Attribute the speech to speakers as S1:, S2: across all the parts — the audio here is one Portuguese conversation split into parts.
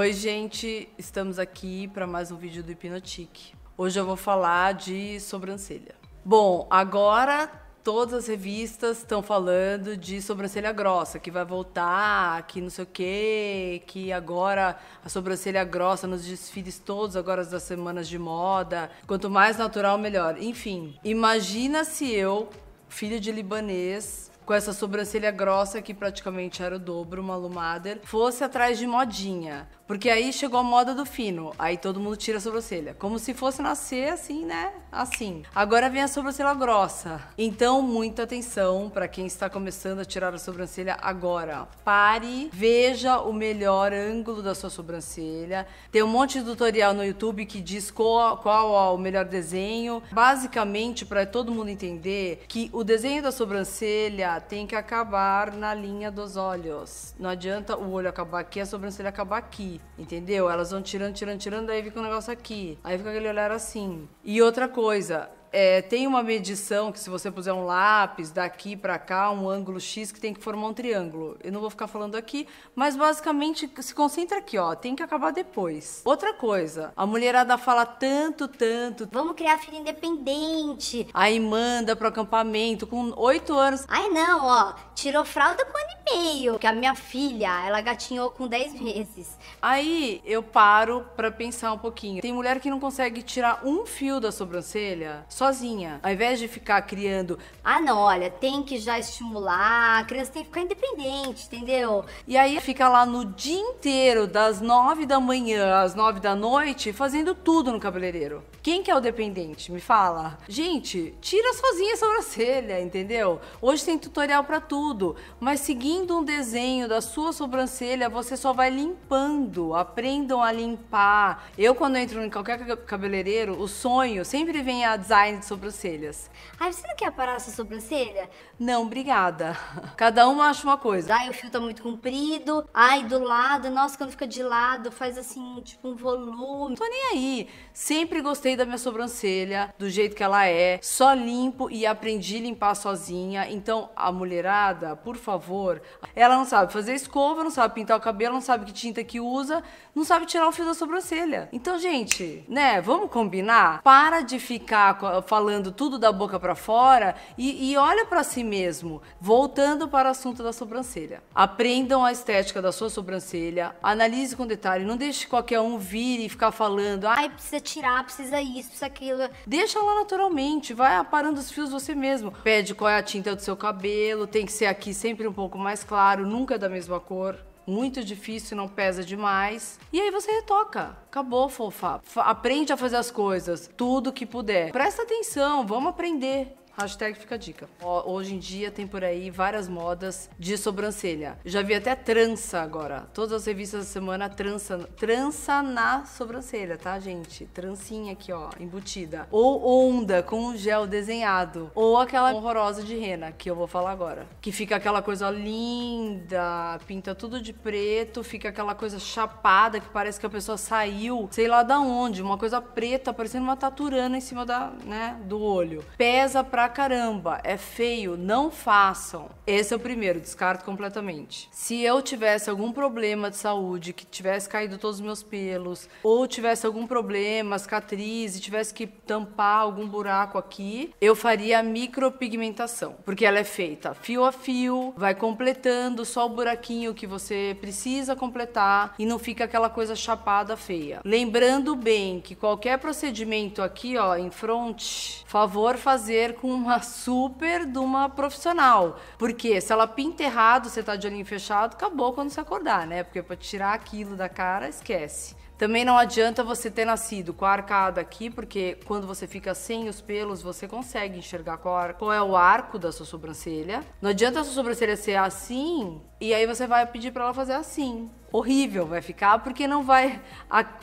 S1: Oi, gente, estamos aqui para mais um vídeo do Hipnotique. Hoje eu vou falar de sobrancelha. Bom, agora todas as revistas estão falando de sobrancelha grossa, que vai voltar, que não sei o quê, que agora a sobrancelha grossa nos desfiles todos agora das semanas de moda. Quanto mais natural, melhor. Enfim, imagina se eu, filho de libanês, com essa sobrancelha grossa que praticamente era o dobro, uma Lumader, fosse atrás de modinha. Porque aí chegou a moda do fino, aí todo mundo tira a sobrancelha. Como se fosse nascer assim, né? Assim. Agora vem a sobrancelha grossa. Então, muita atenção para quem está começando a tirar a sobrancelha agora. Pare, veja o melhor ângulo da sua sobrancelha. Tem um monte de tutorial no YouTube que diz qual, qual é o melhor desenho. Basicamente, para todo mundo entender que o desenho da sobrancelha tem que acabar na linha dos olhos. Não adianta o olho acabar aqui, a sobrancelha acabar aqui entendeu? Elas vão tirando, tirando, tirando, aí fica um negócio aqui. Aí fica aquele olhar assim. E outra coisa, é, tem uma medição que se você puser um lápis daqui para cá, um ângulo X que tem que formar um triângulo. Eu não vou ficar falando aqui, mas basicamente se concentra aqui, ó, tem que acabar depois. Outra coisa, a mulherada fala tanto, tanto.
S2: Vamos criar filho independente.
S1: Aí manda pro acampamento com oito anos.
S2: Ai não, ó, tirou fralda com meio. Que a minha filha, ela gatinhou com dez meses.
S1: Aí eu paro para pensar um pouquinho. Tem mulher que não consegue tirar um fio da sobrancelha sozinha. Ao invés de ficar criando.
S2: Ah, não, olha, tem que já estimular, a criança tem que ficar independente, entendeu?
S1: E aí fica lá no dia inteiro, das nove da manhã às nove da noite, fazendo tudo no cabeleireiro. Quem que é o dependente? Me fala. Gente, tira sozinha a sobrancelha, entendeu? Hoje tem tutorial para tudo, mas seguindo um desenho da sua sobrancelha, você só vai limpando. Aprendam a limpar. Eu, quando entro em qualquer cabeleireiro, o sonho sempre vem a design de sobrancelhas.
S2: Ai, você não quer parar essa sobrancelha?
S1: Não, obrigada. Cada um acha uma coisa.
S2: Ai, o fio tá muito comprido. Ai, do lado. Nossa, quando fica de lado, faz assim, tipo um volume.
S1: Tô nem aí. Sempre gostei da minha sobrancelha, do jeito que ela é. Só limpo e aprendi a limpar sozinha. Então, a mulherada, por favor, ela não sabe fazer escova, não sabe pintar o cabelo, não sabe que tinta que usa, não sabe tirar o fio da sobrancelha. Então, gente, né, vamos combinar? Para de ficar falando tudo da boca para fora e, e olha para si mesmo. Voltando para o assunto da sobrancelha. Aprendam a estética da sua sobrancelha, analise com detalhe, não deixe qualquer um vir e ficar falando,
S2: ai, precisa tirar, precisa isso, precisa aquilo.
S1: Deixa lá naturalmente, vai aparando os fios você mesmo. Pede qual é a tinta do seu cabelo, tem que ser aqui sempre um pouco mais claro, nunca da mesma cor muito difícil, não pesa demais. E aí você retoca. Acabou, fofa. Aprende a fazer as coisas, tudo que puder. Presta atenção, vamos aprender. Hashtag fica a dica. Hoje em dia tem por aí várias modas de sobrancelha. Já vi até trança agora. Todas as revistas da semana trança, trança na sobrancelha, tá, gente? Trancinha aqui, ó, embutida. Ou onda com gel desenhado. Ou aquela horrorosa de rena, que eu vou falar agora. Que fica aquela coisa linda, pinta tudo de preto, fica aquela coisa chapada que parece que a pessoa saiu, sei lá da onde, uma coisa preta, parecendo uma taturana em cima da, né, do olho. Pesa pra caramba, é feio, não façam. Esse é o primeiro, descarto completamente. Se eu tivesse algum problema de saúde, que tivesse caído todos os meus pelos, ou tivesse algum problema, cicatriz, e tivesse que tampar algum buraco aqui, eu faria a micropigmentação, porque ela é feita fio a fio, vai completando só o buraquinho que você precisa completar e não fica aquela coisa chapada feia. Lembrando bem que qualquer procedimento aqui, ó, em front, favor fazer com uma super de uma profissional. Porque se ela pinta errado, você tá de olhinho fechado, acabou quando você acordar, né? Porque para tirar aquilo da cara, esquece. Também não adianta você ter nascido com a arcada aqui, porque quando você fica sem os pelos, você consegue enxergar qual, qual é o arco da sua sobrancelha. Não adianta a sua sobrancelha ser assim e aí você vai pedir para ela fazer assim horrível vai ficar porque não vai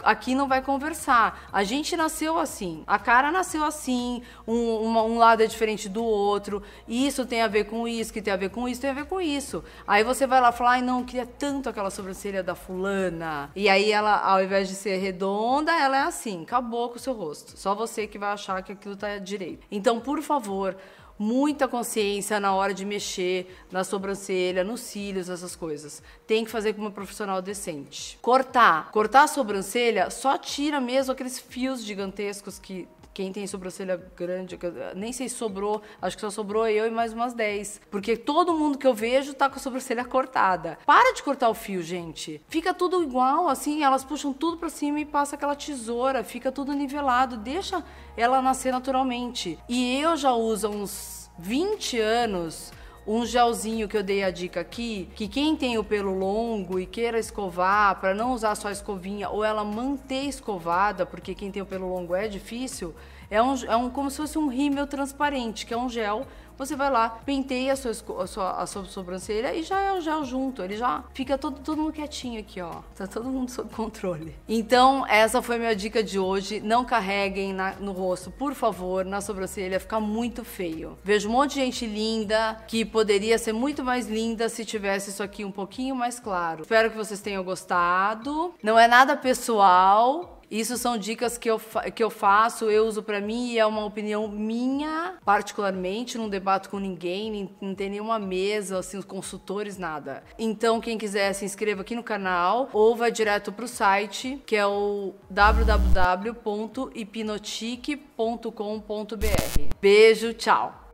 S1: aqui não vai conversar. A gente nasceu assim, a cara nasceu assim, um, uma, um lado é diferente do outro. Isso tem a ver com isso, que tem a ver com isso, tem a ver com isso. Aí você vai lá falar, ai não, queria tanto aquela sobrancelha da fulana. E aí ela, ao invés de ser redonda, ela é assim, acabou com o seu rosto. Só você que vai achar que aquilo tá direito. Então, por favor, muita consciência na hora de mexer na sobrancelha, nos cílios, essas coisas. Tem que fazer com uma profissional decente. Cortar. Cortar a sobrancelha só tira mesmo aqueles fios gigantescos que quem tem sobrancelha grande, nem sei se sobrou, acho que só sobrou eu e mais umas 10. Porque todo mundo que eu vejo tá com a sobrancelha cortada. Para de cortar o fio, gente. Fica tudo igual, assim, elas puxam tudo pra cima e passa aquela tesoura, fica tudo nivelado. Deixa ela nascer naturalmente. E eu já uso uns 20 anos um gelzinho que eu dei a dica aqui, que quem tem o pelo longo e queira escovar, para não usar só a escovinha ou ela manter escovada, porque quem tem o pelo longo é difícil, é um, é um como se fosse um rímel transparente, que é um gel você vai lá, penteia a sua, a sua, a sua sobrancelha e já é o gel junto. Ele já fica todo, todo mundo quietinho aqui, ó. Tá todo mundo sob controle. Então, essa foi minha dica de hoje. Não carreguem na, no rosto, por favor, na sobrancelha, fica muito feio. Vejo um monte de gente linda que poderia ser muito mais linda se tivesse isso aqui um pouquinho mais claro. Espero que vocês tenham gostado. Não é nada pessoal, isso são dicas que eu, que eu faço, eu uso para mim e é uma opinião minha, particularmente, não debato com ninguém, não tem nenhuma mesa, assim, os consultores, nada. Então, quem quiser se inscreva aqui no canal ou vai direto pro site, que é o www.hipnotique.com.br. Beijo, tchau!